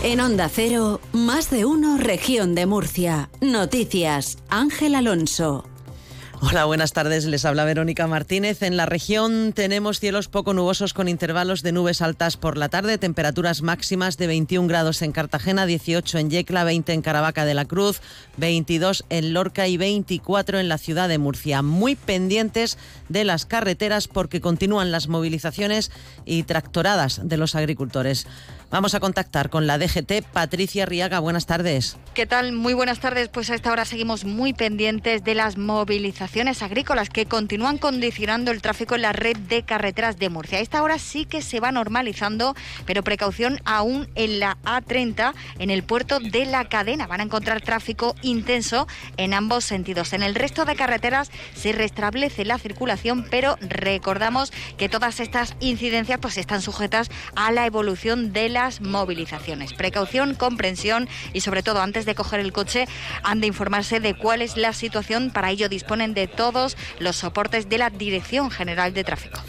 En Onda Cero, más de uno, región de Murcia. Noticias, Ángel Alonso. Hola, buenas tardes. Les habla Verónica Martínez. En la región tenemos cielos poco nubosos con intervalos de nubes altas por la tarde, temperaturas máximas de 21 grados en Cartagena, 18 en Yecla, 20 en Caravaca de la Cruz, 22 en Lorca y 24 en la ciudad de Murcia. Muy pendientes de las carreteras porque continúan las movilizaciones y tractoradas de los agricultores. Vamos a contactar con la DGT. Patricia Riaga, buenas tardes. ¿Qué tal? Muy buenas tardes. Pues a esta hora seguimos muy pendientes de las movilizaciones agrícolas que continúan condicionando el tráfico en la red de carreteras de Murcia. A esta hora sí que se va normalizando, pero precaución aún en la A30, en el puerto de la cadena. Van a encontrar tráfico intenso en ambos sentidos. En el resto de carreteras se restablece la circulación, pero recordamos que todas estas incidencias pues están sujetas a la evolución de la las movilizaciones. Precaución, comprensión y sobre todo antes de coger el coche han de informarse de cuál es la situación. Para ello disponen de todos los soportes de la Dirección General de Tráfico.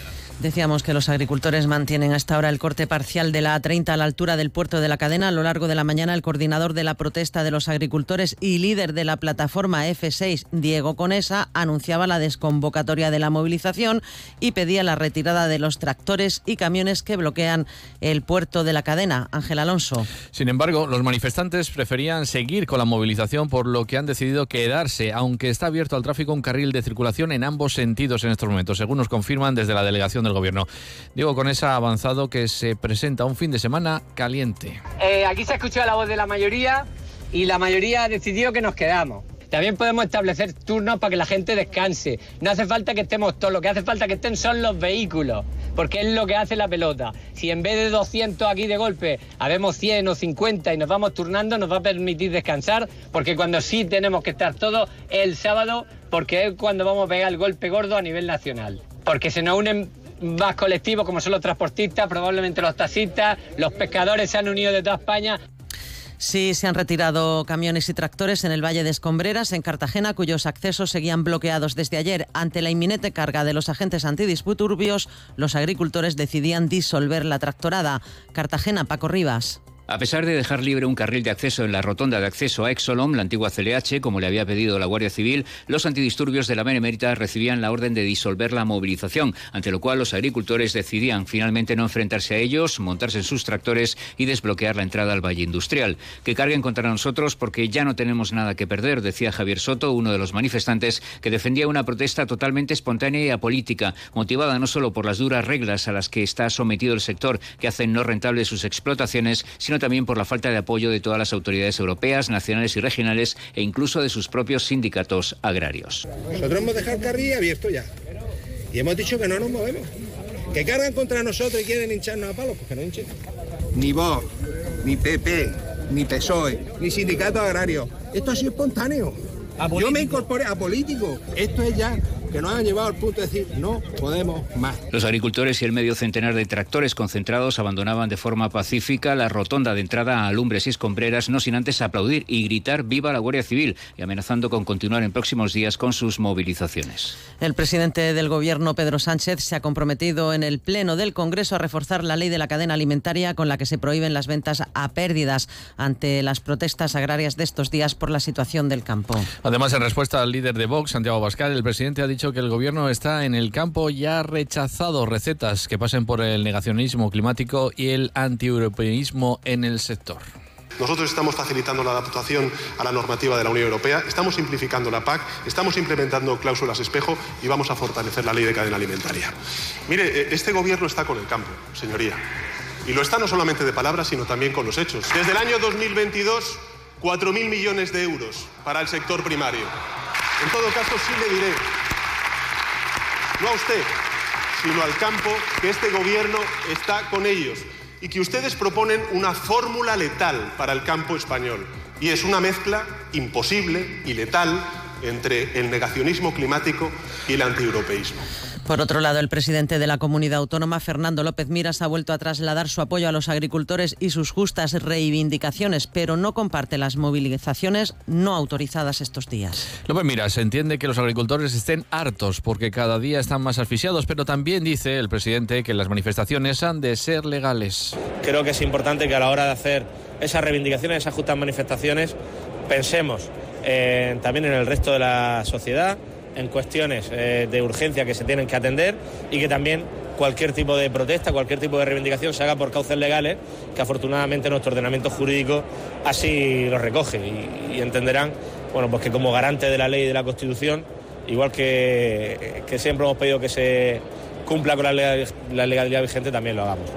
Decíamos que los agricultores mantienen hasta ahora el corte parcial de la A30 a la altura del puerto de la cadena. A lo largo de la mañana, el coordinador de la protesta de los agricultores y líder de la plataforma F6, Diego Conesa, anunciaba la desconvocatoria de la movilización y pedía la retirada de los tractores y camiones que bloquean el puerto de la cadena. Ángel Alonso. Sin embargo, los manifestantes preferían seguir con la movilización, por lo que han decidido quedarse, aunque está abierto al tráfico un carril de circulación en ambos sentidos en estos momentos, según nos confirman desde la delegación de gobierno. Digo, con esa avanzado que se presenta un fin de semana caliente. Eh, aquí se ha escuchado la voz de la mayoría y la mayoría ha decidido que nos quedamos. También podemos establecer turnos para que la gente descanse. No hace falta que estemos todos, lo que hace falta que estén son los vehículos, porque es lo que hace la pelota. Si en vez de 200 aquí de golpe habemos 100 o 50 y nos vamos turnando, nos va a permitir descansar, porque cuando sí tenemos que estar todos el sábado, porque es cuando vamos a pegar el golpe gordo a nivel nacional. Porque se nos unen más colectivos como son los transportistas, probablemente los taxistas, los pescadores se han unido de toda España. Sí, se han retirado camiones y tractores en el Valle de Escombreras, en Cartagena, cuyos accesos seguían bloqueados desde ayer. Ante la inminente carga de los agentes antidisputurbios, los agricultores decidían disolver la tractorada. Cartagena, Paco Rivas. A pesar de dejar libre un carril de acceso en la rotonda de acceso a Exolom, la antigua CLH, como le había pedido la Guardia Civil, los antidisturbios de la Benemérita recibían la orden de disolver la movilización, ante lo cual los agricultores decidían finalmente no enfrentarse a ellos, montarse en sus tractores y desbloquear la entrada al Valle Industrial. Que carguen contra nosotros porque ya no tenemos nada que perder, decía Javier Soto, uno de los manifestantes, que defendía una protesta totalmente espontánea y apolítica, motivada no solo por las duras reglas a las que está sometido el sector, que hacen no rentables sus explotaciones, sino también por la falta de apoyo de todas las autoridades europeas, nacionales y regionales e incluso de sus propios sindicatos agrarios. Nosotros hemos dejado el carril abierto ya y hemos dicho que no nos movemos. Que cargan contra nosotros y quieren hincharnos a palos, pues que no hinchen. Ni vos, ni PP, ni PSOE, ni sindicato agrario. Esto ha sido espontáneo. Yo me incorporé a político. Esto es ya que nos han llevado al punto de decir no podemos más. Los agricultores y el medio centenar de tractores concentrados abandonaban de forma pacífica la rotonda de entrada a Lumbres y Escombreras, no sin antes aplaudir y gritar viva la Guardia Civil y amenazando con continuar en próximos días con sus movilizaciones. El presidente del Gobierno, Pedro Sánchez, se ha comprometido en el Pleno del Congreso a reforzar la ley de la cadena alimentaria con la que se prohíben las ventas a pérdidas ante las protestas agrarias de estos días por la situación del campo. Además, en respuesta al líder de Vox, Santiago Bascal, el presidente ha dicho que el gobierno está en el campo y ha rechazado recetas que pasen por el negacionismo climático y el antieuropeísmo en el sector. Nosotros estamos facilitando la adaptación a la normativa de la Unión Europea, estamos simplificando la PAC, estamos implementando cláusulas espejo y vamos a fortalecer la ley de cadena alimentaria. Mire, eh, este gobierno está con el campo, señoría. Y lo está no solamente de palabras, sino también con los hechos. Desde el año 2022, 4.000 millones de euros para el sector primario. En todo caso, sí le diré no a usted, sino al campo, que este gobierno está con ellos y que ustedes proponen una fórmula letal para el campo español. Y es una mezcla imposible y letal entre el negacionismo climático y el antieuropeísmo. Por otro lado, el presidente de la comunidad autónoma, Fernando López Miras, ha vuelto a trasladar su apoyo a los agricultores y sus justas reivindicaciones, pero no comparte las movilizaciones no autorizadas estos días. López Miras entiende que los agricultores estén hartos porque cada día están más asfixiados, pero también dice el presidente que las manifestaciones han de ser legales. Creo que es importante que a la hora de hacer esas reivindicaciones, esas justas manifestaciones, pensemos también en el resto de la sociedad, en cuestiones eh, de urgencia que se tienen que atender y que también cualquier tipo de protesta, cualquier tipo de reivindicación se haga por cauces legales, que afortunadamente nuestro ordenamiento jurídico así lo recoge y, entenderán bueno, pues que como garante de la ley y de la Constitución, igual que, siempre hemos pedido que se cumpla con la legalidad, vigente, también lo hagamos.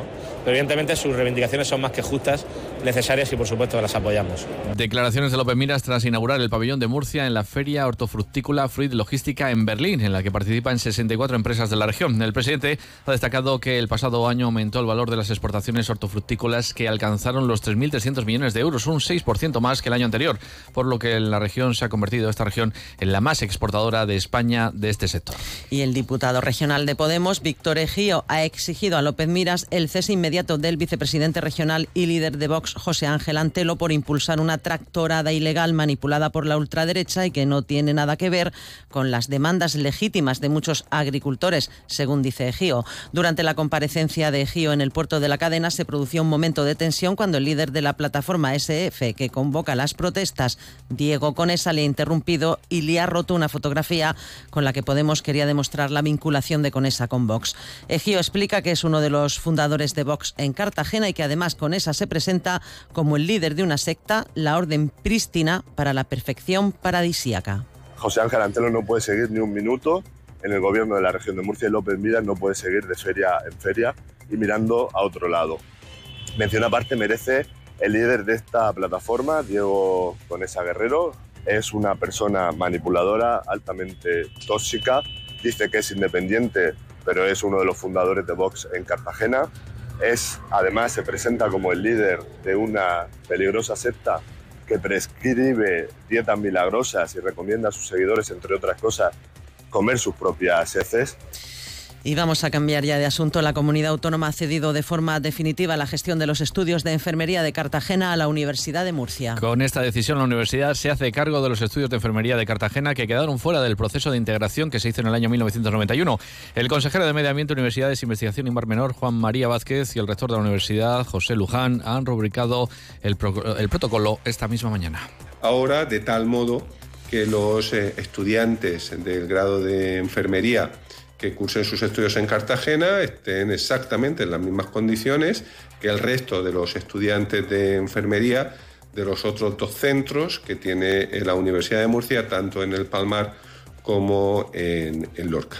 Pero evidentemente sus reivindicaciones son más que justas necesarias y por supuesto las apoyamos. Declaraciones de López Miras tras inaugurar el pabellón de Murcia en la Feria Hortofrutícola Fruit Logística en Berlín, en la que participan 64 empresas de la región. El presidente ha destacado que el pasado año aumentó el valor de las exportaciones hortofrutícolas que alcanzaron los 3.300 millones de euros, un 6% más que el año anterior, por lo que la región se ha convertido, esta región, en la más exportadora de España de este sector. Y el diputado regional de Podemos, Víctor Ejío, ha exigido a López Miras el cese inmediato del vicepresidente regional y líder de Vox, José Ángel Antelo por impulsar una tractorada ilegal manipulada por la ultraderecha y que no tiene nada que ver con las demandas legítimas de muchos agricultores, según dice Egío. Durante la comparecencia de Egío en el puerto de la cadena se produjo un momento de tensión cuando el líder de la plataforma SF que convoca las protestas, Diego Conesa, le ha interrumpido y le ha roto una fotografía con la que Podemos quería demostrar la vinculación de Conesa con Vox. Egío explica que es uno de los fundadores de Vox en Cartagena y que además Conesa se presenta como el líder de una secta, la Orden Prístina para la Perfección Paradisíaca. José Ángel Antelo no puede seguir ni un minuto en el gobierno de la región de Murcia y López Miras no puede seguir de feria en feria y mirando a otro lado. Mención aparte merece el líder de esta plataforma, Diego Conesa Guerrero. Es una persona manipuladora, altamente tóxica. Dice que es independiente, pero es uno de los fundadores de Vox en Cartagena. Es, además, se presenta como el líder de una peligrosa secta que prescribe dietas milagrosas y recomienda a sus seguidores, entre otras cosas, comer sus propias heces. Y vamos a cambiar ya de asunto. La comunidad autónoma ha cedido de forma definitiva la gestión de los estudios de enfermería de Cartagena a la Universidad de Murcia. Con esta decisión, la universidad se hace cargo de los estudios de enfermería de Cartagena que quedaron fuera del proceso de integración que se hizo en el año 1991. El consejero de Medio Ambiente, Universidades, Investigación y Mar Menor, Juan María Vázquez, y el rector de la universidad, José Luján, han rubricado el, el protocolo esta misma mañana. Ahora, de tal modo que los eh, estudiantes del grado de enfermería que cursen sus estudios en Cartagena estén exactamente en las mismas condiciones que el resto de los estudiantes de enfermería de los otros dos centros que tiene la Universidad de Murcia, tanto en el Palmar como en, en Lorca.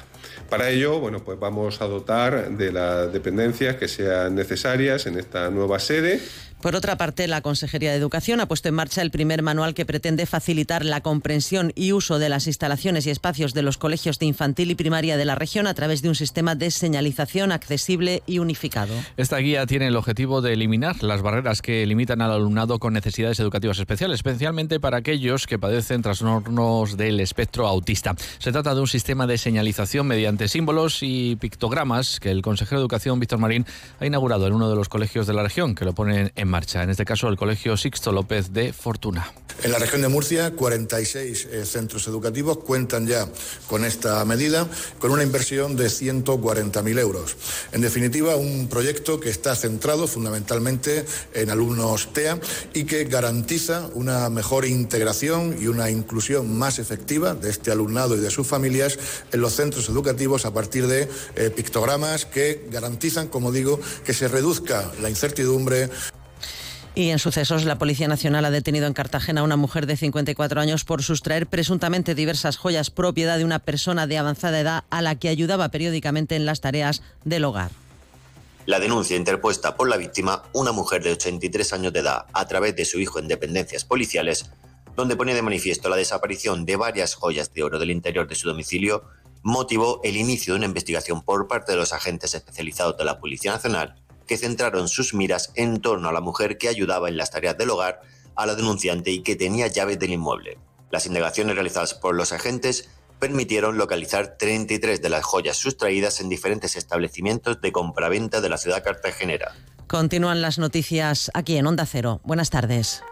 Para ello, bueno, pues vamos a dotar de las dependencias que sean necesarias en esta nueva sede por otra parte, la Consejería de Educación ha puesto en marcha el primer manual que pretende facilitar la comprensión y uso de las instalaciones y espacios de los colegios de infantil y primaria de la región a través de un sistema de señalización accesible y unificado. Esta guía tiene el objetivo de eliminar las barreras que limitan al alumnado con necesidades educativas especiales, especialmente para aquellos que padecen trastornos del espectro autista. Se trata de un sistema de señalización mediante símbolos y pictogramas que el consejero de Educación, Víctor Marín, ha inaugurado en uno de los colegios de la región, que lo ponen en marcha, en este caso el Colegio Sixto López de Fortuna. En la región de Murcia, 46 eh, centros educativos cuentan ya con esta medida, con una inversión de 140.000 euros. En definitiva, un proyecto que está centrado fundamentalmente en alumnos TEA y que garantiza una mejor integración y una inclusión más efectiva de este alumnado y de sus familias en los centros educativos a partir de eh, pictogramas que garantizan, como digo, que se reduzca la incertidumbre. Y en sucesos, la Policía Nacional ha detenido en Cartagena a una mujer de 54 años por sustraer presuntamente diversas joyas propiedad de una persona de avanzada edad a la que ayudaba periódicamente en las tareas del hogar. La denuncia interpuesta por la víctima, una mujer de 83 años de edad, a través de su hijo en dependencias policiales, donde pone de manifiesto la desaparición de varias joyas de oro del interior de su domicilio, motivó el inicio de una investigación por parte de los agentes especializados de la Policía Nacional que centraron sus miras en torno a la mujer que ayudaba en las tareas del hogar a la denunciante y que tenía llaves del inmueble. Las indagaciones realizadas por los agentes permitieron localizar 33 de las joyas sustraídas en diferentes establecimientos de compraventa de la ciudad cartagenera. Continúan las noticias aquí en Onda Cero. Buenas tardes.